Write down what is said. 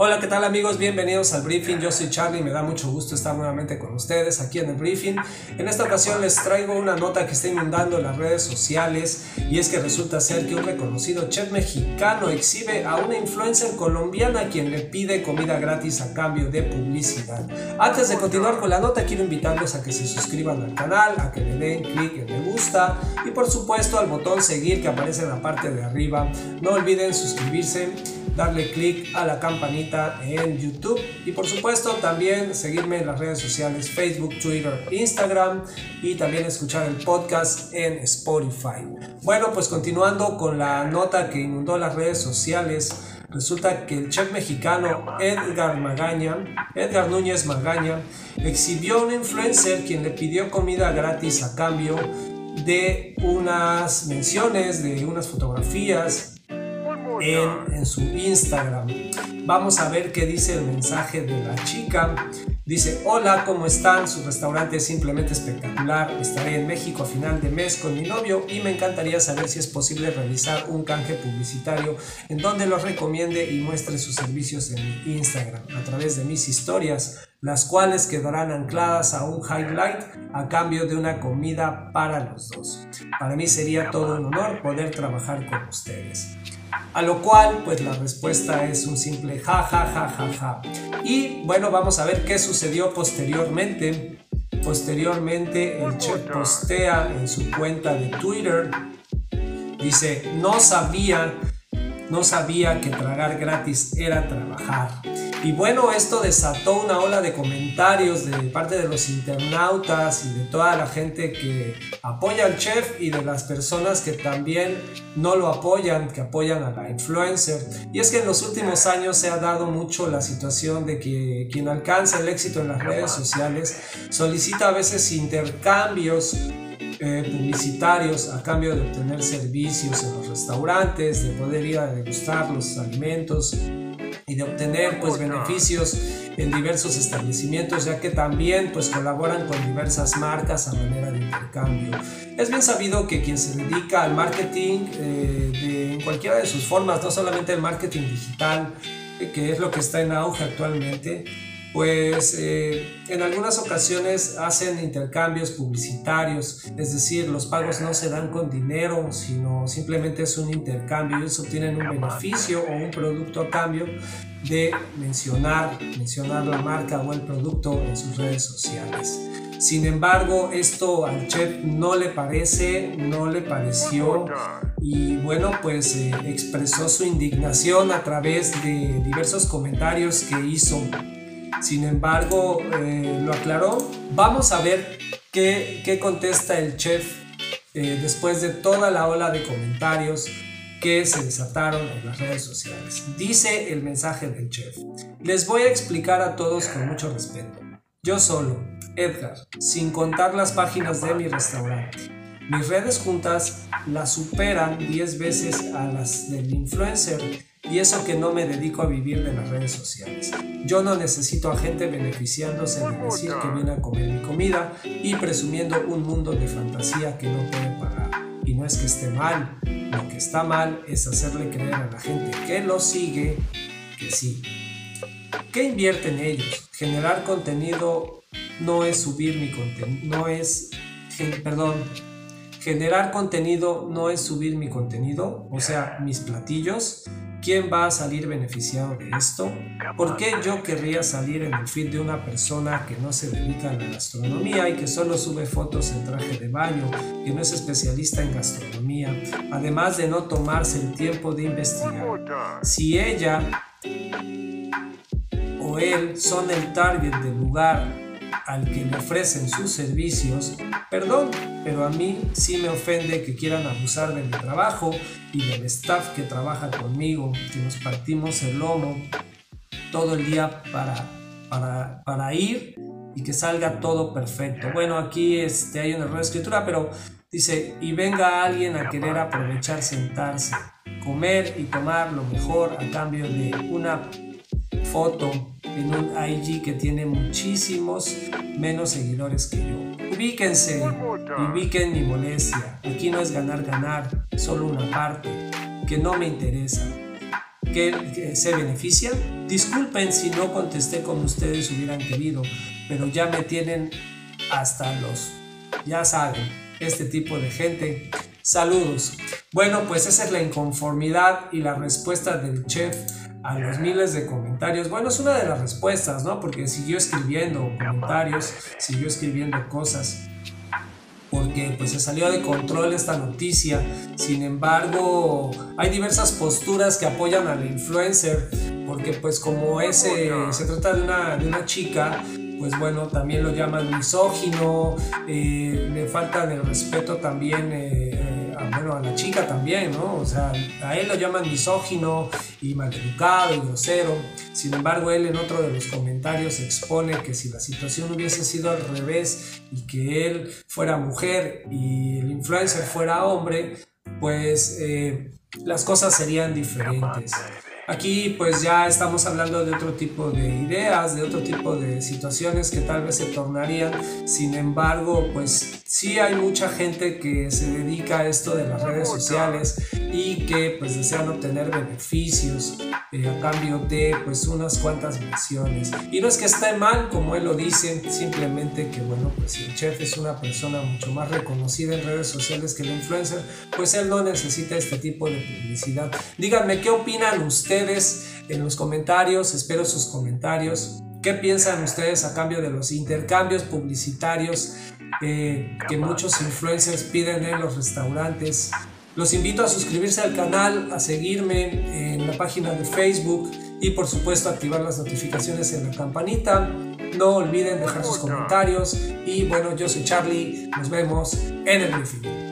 Hola, ¿qué tal amigos? Bienvenidos al briefing. Yo soy Charlie me da mucho gusto estar nuevamente con ustedes aquí en el briefing. En esta ocasión les traigo una nota que está inundando las redes sociales y es que resulta ser que un reconocido chef mexicano exhibe a una influencer colombiana quien le pide comida gratis a cambio de publicidad. Antes de continuar con la nota quiero invitarlos a que se suscriban al canal, a que le den clic en me gusta y por supuesto al botón seguir que aparece en la parte de arriba. No olviden suscribirse darle clic a la campanita en YouTube y por supuesto también seguirme en las redes sociales Facebook, Twitter, Instagram y también escuchar el podcast en Spotify. Bueno, pues continuando con la nota que inundó las redes sociales, resulta que el chef mexicano Edgar Magaña, Edgar Núñez Magaña, exhibió a un influencer quien le pidió comida gratis a cambio de unas menciones, de unas fotografías en, su Instagram. Vamos a ver qué dice el mensaje de la chica. Dice, hola, ¿cómo están? Su restaurante es simplemente espectacular. Estaré en México a final de mes con mi novio y me encantaría saber si es posible realizar un canje publicitario en donde los recomiende y muestre sus servicios en mi Instagram a través de mis historias, las cuales quedarán ancladas a un highlight a cambio de una comida para los dos. Para mí sería todo un honor poder trabajar con ustedes. A lo cual, pues la respuesta es un simple ja, ja, ja, ja, ja. Y bueno, vamos a ver qué sucedió posteriormente. Posteriormente, el chef postea en su cuenta de Twitter. Dice, no sabía, no sabía que tragar gratis era trabajar. Y bueno, esto desató una ola de comentarios de parte de los internautas y de toda la gente que apoya al chef y de las personas que también no lo apoyan, que apoyan a la influencer. Y es que en los últimos años se ha dado mucho la situación de que quien alcanza el éxito en las redes sociales solicita a veces intercambios eh, publicitarios a cambio de obtener servicios en los restaurantes, de poder ir a degustar los alimentos y de obtener pues beneficios en diversos establecimientos ya que también pues colaboran con diversas marcas a manera de intercambio. Es bien sabido que quien se dedica al marketing eh, de, en cualquiera de sus formas, no solamente el marketing digital, eh, que es lo que está en auge actualmente, pues eh, en algunas ocasiones hacen intercambios publicitarios, es decir, los pagos no se dan con dinero, sino simplemente es un intercambio, ellos obtienen un beneficio o un producto a cambio de mencionar, mencionar la marca o el producto en sus redes sociales. Sin embargo, esto al chef no le parece, no le pareció y bueno, pues eh, expresó su indignación a través de diversos comentarios que hizo sin embargo, eh, lo aclaró. Vamos a ver qué, contesta el chef eh, después de toda la ola de comentarios que se desataron en las redes sociales. Dice el mensaje del chef. Les voy a explicar a todos con mucho respeto. Yo solo, Edgar, sin contar las páginas de mi restaurante. Mis redes juntas las superan 10 veces a las del influencer y eso que no me dedico a vivir de las redes sociales. Yo no necesito a gente beneficiándose de decir que viene a comer mi comida y presumiendo un mundo de fantasía que no puede pagar. Y no es que esté mal, lo que está mal es hacerle creer a la gente que lo sigue que sí. ¿Qué invierten ellos? Generar contenido no es subir mi contenido, no es, perdón, generar contenido no es subir mi contenido, o sea, mis platillos, ¿Quién va a salir beneficiado de esto? ¿Por qué yo querría salir en el feed de una persona que no se dedica a la gastronomía y que solo sube fotos en traje de baño, que no es especialista en gastronomía, además de no tomarse el tiempo de investigar? Si ella o él son el target del lugar al que le ofrecen sus servicios, perdón, pero a mí sí me ofende que quieran abusar de mi trabajo y del staff que trabaja conmigo, que nos partimos el lomo todo el día para, para, para ir y que salga todo perfecto. Bueno, aquí este, hay un error de escritura, pero dice, y venga alguien a querer aprovechar sentarse, comer y tomar lo mejor a cambio de una foto en un IG que tiene muchísimos menos seguidores que yo. Ubíquense ubiquen mi molestia. Aquí no es ganar, ganar, solo una parte que no me interesa. ¿Qué que, se benefician. Disculpen si no contesté como ustedes hubieran querido, pero ya me tienen hasta los, ya saben, este tipo de gente. Saludos. Bueno, pues esa es la inconformidad y la respuesta del chef a los miles de comentarios. Bueno, es una de las respuestas, ¿no? Porque siguió escribiendo comentarios, siguió escribiendo cosas porque pues se salió de control esta noticia. Sin embargo, hay diversas posturas que apoyan al influencer, porque pues como ese, se trata de una, de una chica, pues bueno, también lo llaman misógino, eh, le faltan el respeto también. Eh, a la chica también, ¿no? O sea, a él lo llaman misógino y maleducado y grosero. Sin embargo, él en otro de los comentarios expone que si la situación hubiese sido al revés y que él fuera mujer y el influencer fuera hombre, pues eh, las cosas serían diferentes. Aquí pues ya estamos hablando de otro tipo de ideas, de otro tipo de situaciones que tal vez se tornarían. Sin embargo, pues sí hay mucha gente que se dedica a esto de las redes sociales y que pues desean obtener beneficios eh, a cambio de pues unas cuantas menciones. Y no es que esté mal, como él lo dice, simplemente que bueno, pues si el chef es una persona mucho más reconocida en redes sociales que el influencer, pues él no necesita este tipo de publicidad. Díganme, ¿qué opinan ustedes? en los comentarios, espero sus comentarios. ¿Qué piensan ustedes a cambio de los intercambios publicitarios eh, que muchos influencers piden en los restaurantes? Los invito a suscribirse al canal, a seguirme en la página de Facebook y por supuesto activar las notificaciones en la campanita. No olviden dejar sus comentarios y bueno, yo soy Charlie, nos vemos en el briefing.